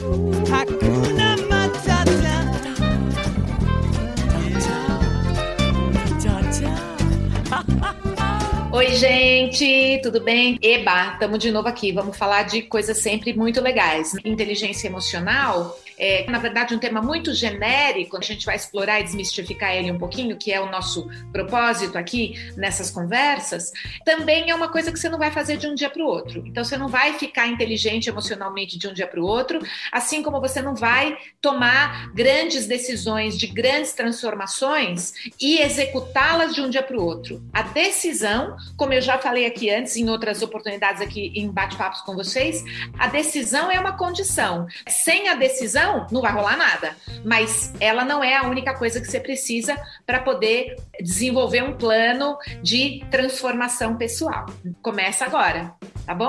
Oi, gente, tudo bem? Eba, estamos de novo aqui. Vamos falar de coisas sempre muito legais. Inteligência emocional é, na verdade, um tema muito genérico, a gente vai explorar e desmistificar ele um pouquinho, que é o nosso propósito aqui nessas conversas, também é uma coisa que você não vai fazer de um dia para o outro. Então, você não vai ficar inteligente emocionalmente de um dia para o outro, assim como você não vai tomar grandes decisões de grandes transformações e executá-las de um dia para o outro. A decisão, como eu já falei aqui antes, em outras oportunidades aqui em bate-papos com vocês, a decisão é uma condição. Sem a decisão, não, não vai rolar nada. Mas ela não é a única coisa que você precisa para poder desenvolver um plano de transformação pessoal. Começa agora, tá bom?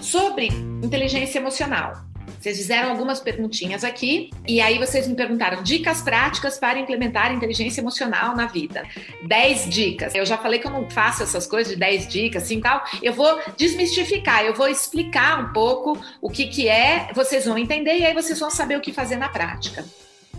Sobre inteligência emocional. Vocês fizeram algumas perguntinhas aqui e aí vocês me perguntaram dicas práticas para implementar inteligência emocional na vida. 10 dicas. Eu já falei que eu não faço essas coisas de 10 dicas assim tal. Eu vou desmistificar, eu vou explicar um pouco o que que é, vocês vão entender e aí vocês vão saber o que fazer na prática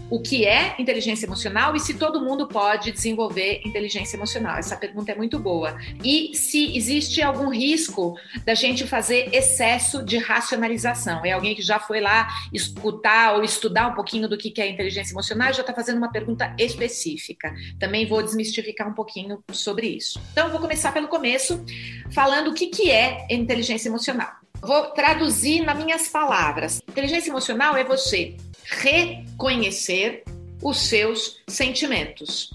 o que é inteligência emocional e se todo mundo pode desenvolver inteligência emocional. Essa pergunta é muito boa. E se existe algum risco da gente fazer excesso de racionalização? É alguém que já foi lá escutar ou estudar um pouquinho do que é inteligência emocional e já está fazendo uma pergunta específica. Também vou desmistificar um pouquinho sobre isso. Então, vou começar pelo começo, falando o que é inteligência emocional. Vou traduzir nas minhas palavras. Inteligência emocional é você reconhecer os seus sentimentos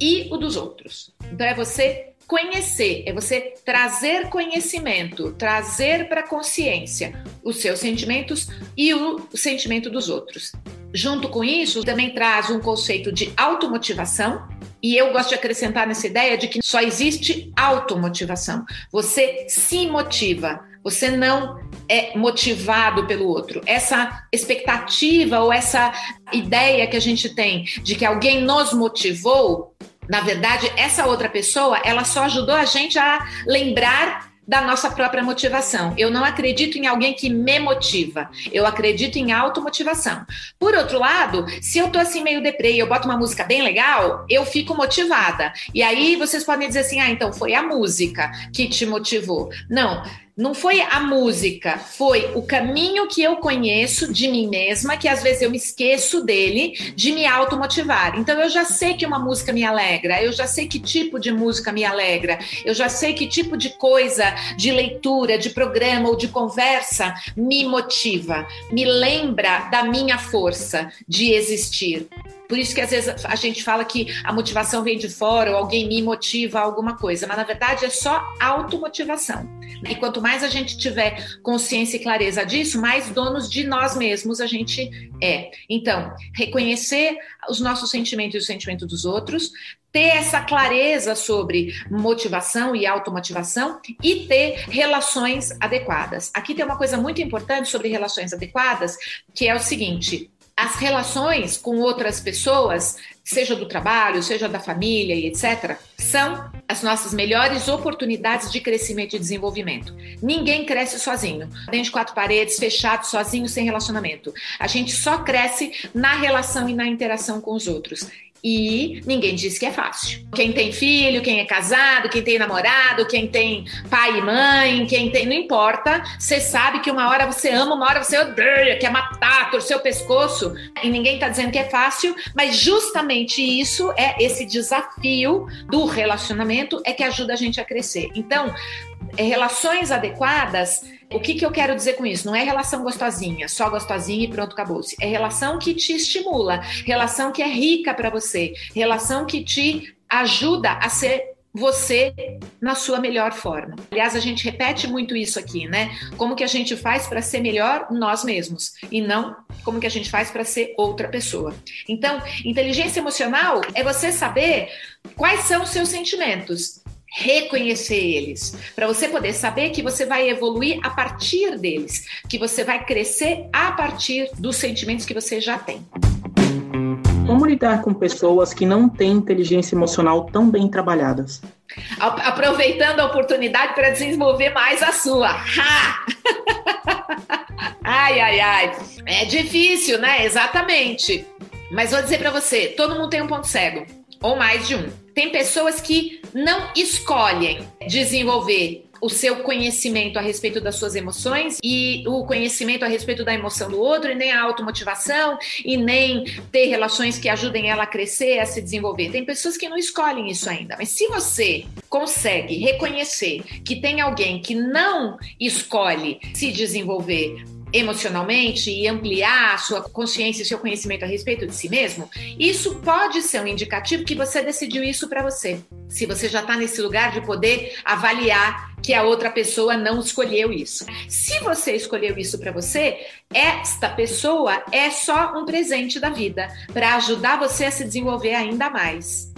e o dos outros. Então é você conhecer, é você trazer conhecimento, trazer para consciência os seus sentimentos e o sentimento dos outros. Junto com isso, também traz um conceito de automotivação, e eu gosto de acrescentar nessa ideia de que só existe automotivação. Você se motiva, você não é motivado pelo outro. Essa expectativa ou essa ideia que a gente tem de que alguém nos motivou, na verdade, essa outra pessoa, ela só ajudou a gente a lembrar da nossa própria motivação. Eu não acredito em alguém que me motiva. Eu acredito em automotivação. Por outro lado, se eu tô assim meio deprê e eu boto uma música bem legal, eu fico motivada. E aí vocês podem dizer assim: "Ah, então foi a música que te motivou". Não, não foi a música, foi o caminho que eu conheço de mim mesma, que às vezes eu me esqueço dele, de me automotivar. Então eu já sei que uma música me alegra, eu já sei que tipo de música me alegra, eu já sei que tipo de coisa, de leitura, de programa ou de conversa me motiva, me lembra da minha força de existir. Por isso que às vezes a gente fala que a motivação vem de fora ou alguém me motiva a alguma coisa, mas na verdade é só automotivação. E quanto mais a gente tiver consciência e clareza disso, mais donos de nós mesmos a gente é. Então, reconhecer os nossos sentimentos e os sentimentos dos outros, ter essa clareza sobre motivação e automotivação e ter relações adequadas. Aqui tem uma coisa muito importante sobre relações adequadas, que é o seguinte: as relações com outras pessoas, seja do trabalho, seja da família e etc., são as nossas melhores oportunidades de crescimento e desenvolvimento. Ninguém cresce sozinho, dentro de quatro paredes, fechado, sozinho, sem relacionamento. A gente só cresce na relação e na interação com os outros. E ninguém diz que é fácil. Quem tem filho, quem é casado, quem tem namorado, quem tem pai e mãe, quem tem. Não importa. Você sabe que uma hora você ama, uma hora você odeia, quer matar, torcer o pescoço. E ninguém está dizendo que é fácil, mas justamente isso é esse desafio do relacionamento é que ajuda a gente a crescer. Então, é, relações adequadas, o que, que eu quero dizer com isso? Não é relação gostosinha, só gostosinha e pronto, acabou-se. É relação que te estimula, relação que é rica para você, relação que te ajuda a ser você na sua melhor forma. Aliás, a gente repete muito isso aqui, né? Como que a gente faz para ser melhor nós mesmos e não como que a gente faz para ser outra pessoa. Então, inteligência emocional é você saber quais são os seus sentimentos reconhecer eles, para você poder saber que você vai evoluir a partir deles, que você vai crescer a partir dos sentimentos que você já tem. Como lidar com pessoas que não têm inteligência emocional tão bem trabalhadas? Aproveitando a oportunidade para desenvolver mais a sua. Ha! Ai, ai, ai. É difícil, né? Exatamente. Mas vou dizer para você, todo mundo tem um ponto cego, ou mais de um. Tem pessoas que não escolhem desenvolver o seu conhecimento a respeito das suas emoções e o conhecimento a respeito da emoção do outro, e nem a automotivação, e nem ter relações que ajudem ela a crescer, a se desenvolver. Tem pessoas que não escolhem isso ainda, mas se você consegue reconhecer que tem alguém que não escolhe se desenvolver emocionalmente e ampliar a sua consciência e seu conhecimento a respeito de si mesmo, isso pode ser um indicativo que você decidiu isso para você. Se você já está nesse lugar de poder avaliar que a outra pessoa não escolheu isso. Se você escolheu isso para você, esta pessoa é só um presente da vida para ajudar você a se desenvolver ainda mais.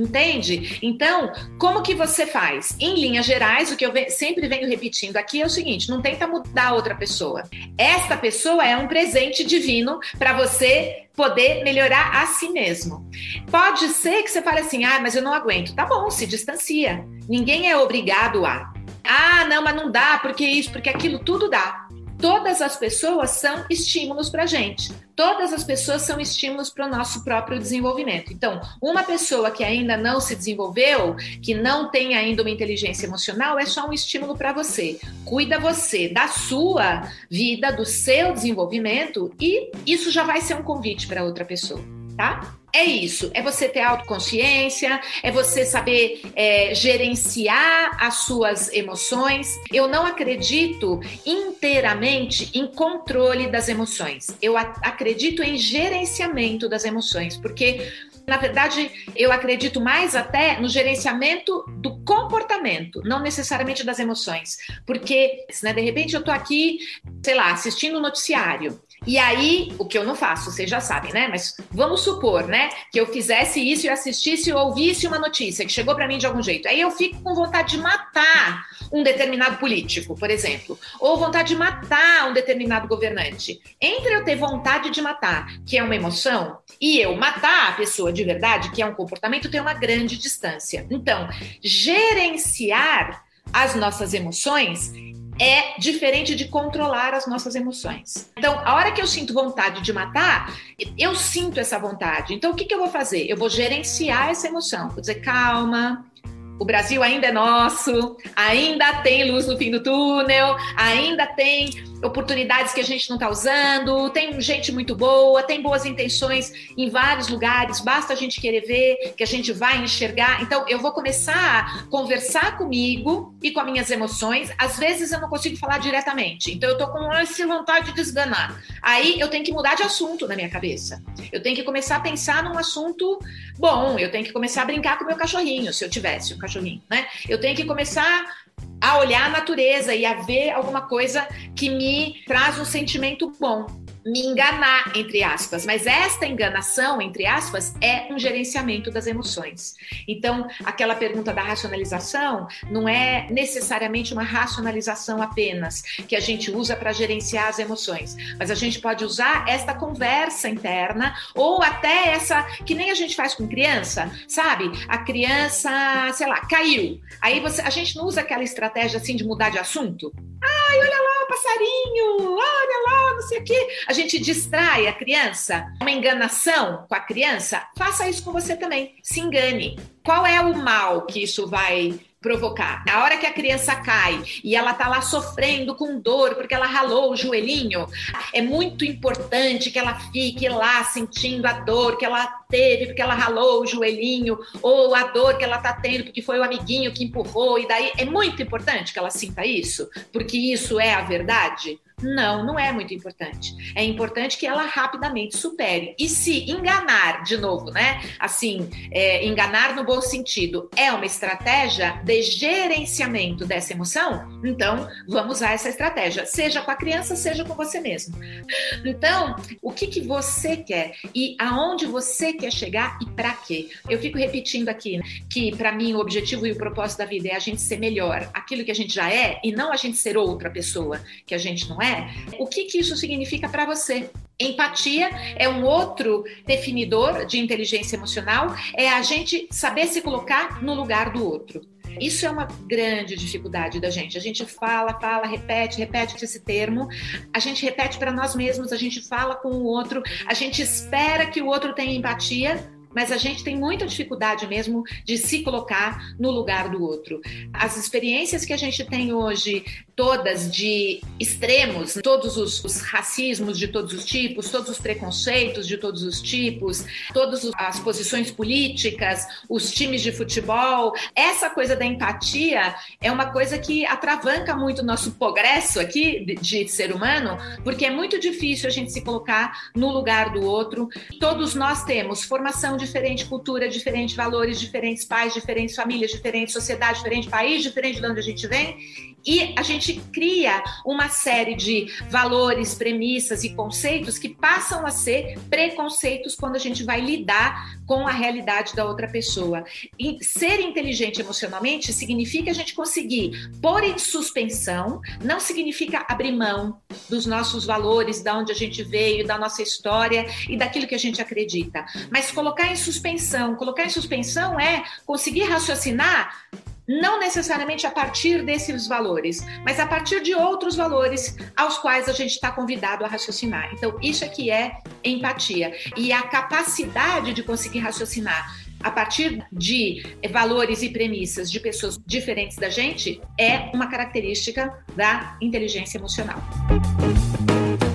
Entende? Então, como que você faz? Em linhas gerais, o que eu sempre venho repetindo aqui é o seguinte: não tenta mudar outra pessoa. Esta pessoa é um presente divino para você poder melhorar a si mesmo. Pode ser que você fale assim: ah, mas eu não aguento. Tá bom, se distancia. Ninguém é obrigado a. Ah, não, mas não dá, porque isso, porque aquilo, tudo dá. Todas as pessoas são estímulos para gente. Todas as pessoas são estímulos para o nosso próprio desenvolvimento. Então, uma pessoa que ainda não se desenvolveu, que não tem ainda uma inteligência emocional, é só um estímulo para você. Cuida você da sua vida, do seu desenvolvimento, e isso já vai ser um convite para outra pessoa, tá? É isso, é você ter autoconsciência, é você saber é, gerenciar as suas emoções. Eu não acredito inteiramente em controle das emoções. Eu acredito em gerenciamento das emoções, porque na verdade, eu acredito mais até no gerenciamento do comportamento, não necessariamente das emoções. Porque, né, de repente, eu tô aqui, sei lá, assistindo o um noticiário e aí, o que eu não faço, vocês já sabem, né? Mas vamos supor, né, que eu fizesse isso e assistisse ou ouvisse uma notícia que chegou para mim de algum jeito. Aí eu fico com vontade de matar um determinado político, por exemplo, ou vontade de matar um determinado governante. Entre eu ter vontade de matar, que é uma emoção, e eu matar a pessoa de verdade, que é um comportamento, tem uma grande distância. Então, gerenciar as nossas emoções é diferente de controlar as nossas emoções. Então, a hora que eu sinto vontade de matar, eu sinto essa vontade. Então, o que, que eu vou fazer? Eu vou gerenciar essa emoção. Vou dizer, calma, o Brasil ainda é nosso, ainda tem luz no fim do túnel, ainda tem oportunidades que a gente não está usando, tem gente muito boa, tem boas intenções em vários lugares, basta a gente querer ver que a gente vai enxergar. Então, eu vou começar a conversar comigo e com as minhas emoções. Às vezes eu não consigo falar diretamente, então eu tô com essa vontade de esganar. Aí eu tenho que mudar de assunto na minha cabeça. Eu tenho que começar a pensar num assunto bom, eu tenho que começar a brincar com o meu cachorrinho, se eu tivesse um cachorrinho, né? Eu tenho que começar a olhar a natureza e a ver alguma coisa que me traz um sentimento bom me enganar, entre aspas. Mas esta enganação, entre aspas, é um gerenciamento das emoções. Então, aquela pergunta da racionalização não é necessariamente uma racionalização apenas que a gente usa para gerenciar as emoções, mas a gente pode usar esta conversa interna ou até essa que nem a gente faz com criança, sabe? A criança, sei lá, caiu. Aí você, a gente não usa aquela estratégia assim de mudar de assunto. Ai, olha lá passarinho, olha lá, não sei o quê a gente distrai a criança, uma enganação com a criança, faça isso com você também. Se engane. Qual é o mal que isso vai provocar. A hora que a criança cai e ela tá lá sofrendo com dor porque ela ralou o joelhinho, é muito importante que ela fique lá sentindo a dor que ela teve porque ela ralou o joelhinho ou a dor que ela tá tendo porque foi o amiguinho que empurrou e daí é muito importante que ela sinta isso, porque isso é a verdade. Não, não é muito importante. É importante que ela rapidamente supere. E se enganar, de novo, né? Assim, é, enganar no bom sentido é uma estratégia de gerenciamento dessa emoção, então vamos usar essa estratégia, seja com a criança, seja com você mesmo. Então, o que, que você quer e aonde você quer chegar e para quê? Eu fico repetindo aqui né, que, para mim, o objetivo e o propósito da vida é a gente ser melhor, aquilo que a gente já é, e não a gente ser outra pessoa que a gente não é é? O que, que isso significa para você? Empatia é um outro definidor de inteligência emocional, é a gente saber se colocar no lugar do outro. Isso é uma grande dificuldade da gente. A gente fala, fala, repete, repete esse termo, a gente repete para nós mesmos, a gente fala com o outro, a gente espera que o outro tenha empatia, mas a gente tem muita dificuldade mesmo de se colocar no lugar do outro. As experiências que a gente tem hoje, todas de extremos, todos os, os racismos de todos os tipos, todos os preconceitos de todos os tipos, todas as posições políticas, os times de futebol, essa coisa da empatia é uma coisa que atravanca muito o nosso progresso aqui de, de ser humano, porque é muito difícil a gente se colocar no lugar do outro. Todos nós temos formação diferente, cultura diferente, valores diferentes, pais diferentes, famílias diferentes, sociedade diferente, país diferente de onde a gente vem, e a gente cria uma série de valores, premissas e conceitos que passam a ser preconceitos quando a gente vai lidar com a realidade da outra pessoa. E ser inteligente emocionalmente significa a gente conseguir pôr em suspensão, não significa abrir mão dos nossos valores, da onde a gente veio, da nossa história e daquilo que a gente acredita, mas colocar em suspensão. Colocar em suspensão é conseguir raciocinar não necessariamente a partir desses valores, mas a partir de outros valores aos quais a gente está convidado a raciocinar. Então, isso aqui é empatia. E a capacidade de conseguir raciocinar a partir de valores e premissas de pessoas diferentes da gente é uma característica da inteligência emocional.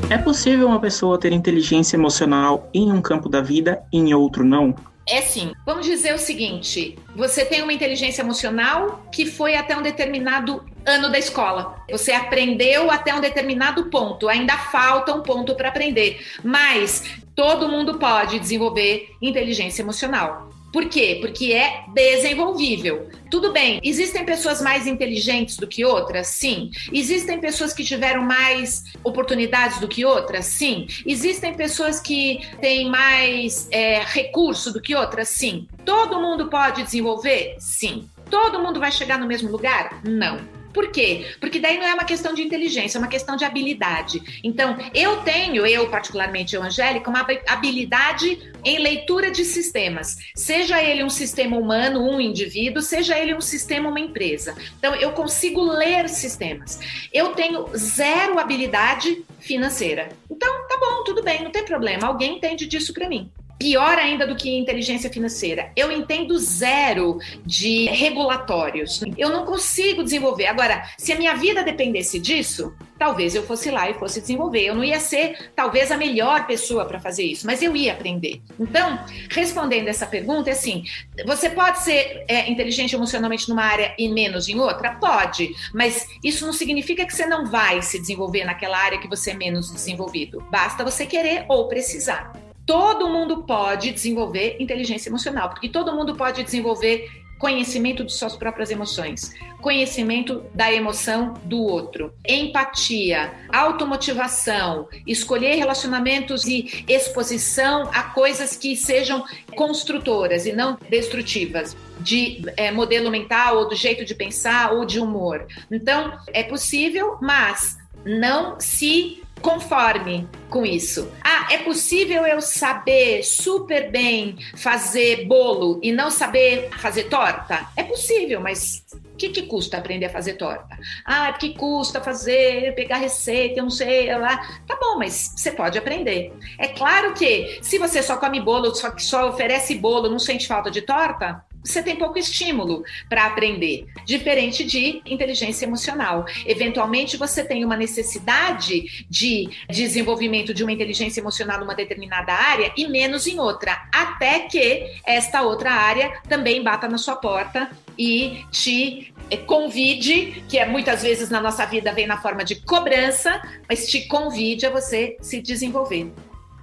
É possível uma pessoa ter inteligência emocional em um campo da vida e em outro não? É sim. Vamos dizer o seguinte: você tem uma inteligência emocional que foi até um determinado ano da escola. Você aprendeu até um determinado ponto. Ainda falta um ponto para aprender. Mas todo mundo pode desenvolver inteligência emocional. Por quê? Porque é desenvolvível. Tudo bem, existem pessoas mais inteligentes do que outras? Sim. Existem pessoas que tiveram mais oportunidades do que outras? Sim. Existem pessoas que têm mais é, recurso do que outras? Sim. Todo mundo pode desenvolver? Sim. Todo mundo vai chegar no mesmo lugar? Não. Por quê? Porque daí não é uma questão de inteligência, é uma questão de habilidade. Então, eu tenho, eu particularmente, eu, Angélica, uma habilidade em leitura de sistemas. Seja ele um sistema humano, um indivíduo, seja ele um sistema, uma empresa. Então, eu consigo ler sistemas. Eu tenho zero habilidade financeira. Então, tá bom, tudo bem, não tem problema. Alguém entende disso para mim. Pior ainda do que inteligência financeira, eu entendo zero de regulatórios. Eu não consigo desenvolver. Agora, se a minha vida dependesse disso, talvez eu fosse lá e fosse desenvolver. Eu não ia ser, talvez, a melhor pessoa para fazer isso, mas eu ia aprender. Então, respondendo essa pergunta, é assim: você pode ser é, inteligente emocionalmente numa área e menos em outra? Pode, mas isso não significa que você não vai se desenvolver naquela área que você é menos desenvolvido. Basta você querer ou precisar todo mundo pode desenvolver inteligência emocional, porque todo mundo pode desenvolver conhecimento de suas próprias emoções, conhecimento da emoção do outro, empatia, automotivação, escolher relacionamentos e exposição a coisas que sejam construtoras e não destrutivas, de é, modelo mental ou do jeito de pensar ou de humor. Então, é possível, mas não se conforme com isso. Ah, é possível eu saber super bem fazer bolo e não saber fazer torta? É possível, mas o que, que custa aprender a fazer torta? Ah, que custa fazer, pegar receita, eu não sei lá. Tá bom, mas você pode aprender. É claro que se você só come bolo, só, só oferece bolo, não sente falta de torta, você tem pouco estímulo para aprender, diferente de inteligência emocional. Eventualmente, você tem uma necessidade de desenvolvimento de uma inteligência emocional numa determinada área e menos em outra, até que esta outra área também bata na sua porta e te eh, convide, que é muitas vezes na nossa vida vem na forma de cobrança, mas te convide a você se desenvolver.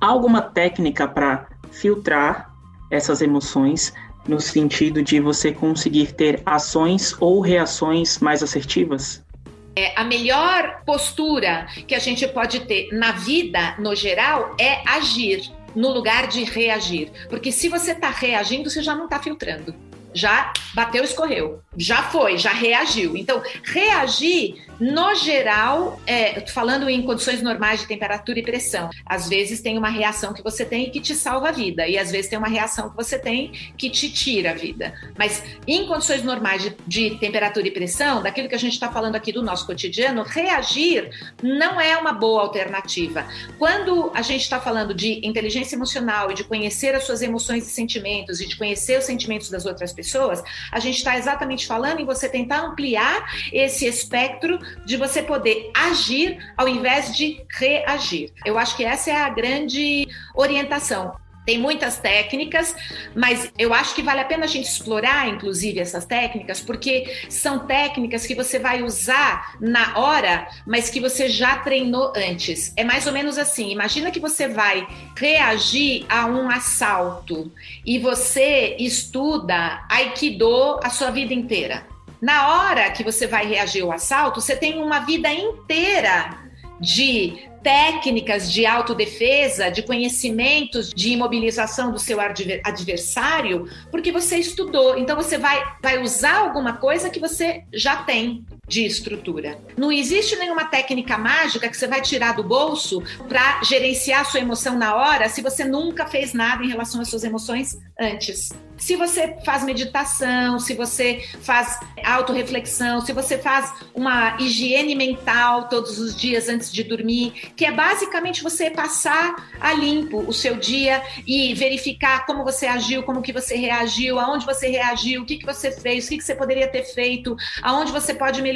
Há alguma técnica para filtrar essas emoções no sentido de você conseguir ter ações ou reações mais assertivas? É, a melhor postura que a gente pode ter na vida, no geral, é agir no lugar de reagir. Porque se você está reagindo, você já não está filtrando. Já bateu, escorreu, já foi, já reagiu. Então, reagir, no geral, é, falando em condições normais de temperatura e pressão, às vezes tem uma reação que você tem que te salva a vida, e às vezes tem uma reação que você tem que te tira a vida. Mas em condições normais de, de temperatura e pressão, daquilo que a gente está falando aqui do nosso cotidiano, reagir não é uma boa alternativa. Quando a gente está falando de inteligência emocional e de conhecer as suas emoções e sentimentos e de conhecer os sentimentos das outras pessoas, a gente está exatamente falando em você tentar ampliar esse espectro de você poder agir ao invés de reagir. Eu acho que essa é a grande orientação. Tem muitas técnicas, mas eu acho que vale a pena a gente explorar, inclusive, essas técnicas, porque são técnicas que você vai usar na hora, mas que você já treinou antes. É mais ou menos assim: imagina que você vai reagir a um assalto e você estuda Aikido a sua vida inteira. Na hora que você vai reagir ao assalto, você tem uma vida inteira de técnicas de autodefesa, de conhecimentos de imobilização do seu adversário, porque você estudou. Então você vai, vai usar alguma coisa que você já tem de estrutura. Não existe nenhuma técnica mágica que você vai tirar do bolso para gerenciar sua emoção na hora se você nunca fez nada em relação às suas emoções antes. Se você faz meditação, se você faz autorreflexão, se você faz uma higiene mental todos os dias antes de dormir, que é basicamente você passar a limpo o seu dia e verificar como você agiu, como que você reagiu, aonde você reagiu, o que, que você fez, o que, que você poderia ter feito, aonde você pode melhorar.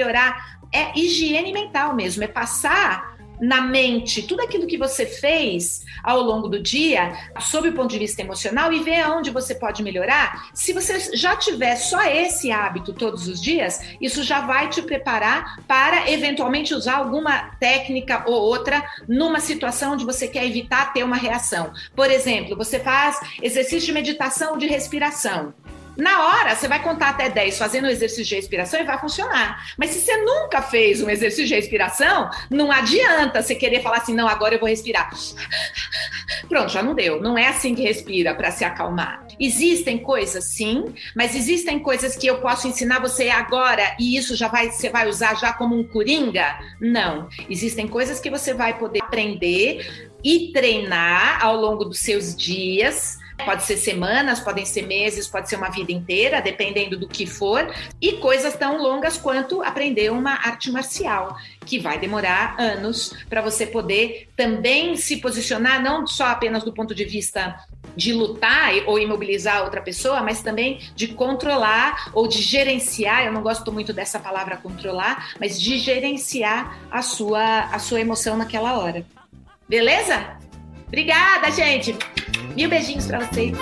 É higiene mental mesmo, é passar na mente tudo aquilo que você fez ao longo do dia, sob o ponto de vista emocional, e ver aonde você pode melhorar. Se você já tiver só esse hábito todos os dias, isso já vai te preparar para eventualmente usar alguma técnica ou outra numa situação onde você quer evitar ter uma reação. Por exemplo, você faz exercício de meditação de respiração. Na hora, você vai contar até 10 fazendo o exercício de respiração e vai funcionar. Mas se você nunca fez um exercício de respiração, não adianta você querer falar assim, não, agora eu vou respirar. Pronto, já não deu. Não é assim que respira para se acalmar. Existem coisas, sim, mas existem coisas que eu posso ensinar você agora e isso já vai, você vai usar já como um coringa? Não. Existem coisas que você vai poder aprender e treinar ao longo dos seus dias Pode ser semanas, podem ser meses, pode ser uma vida inteira, dependendo do que for, e coisas tão longas quanto aprender uma arte marcial, que vai demorar anos para você poder também se posicionar, não só apenas do ponto de vista de lutar ou imobilizar outra pessoa, mas também de controlar ou de gerenciar. Eu não gosto muito dessa palavra controlar, mas de gerenciar a sua, a sua emoção naquela hora. Beleza? Obrigada, gente! Mil beijinhos para vocês.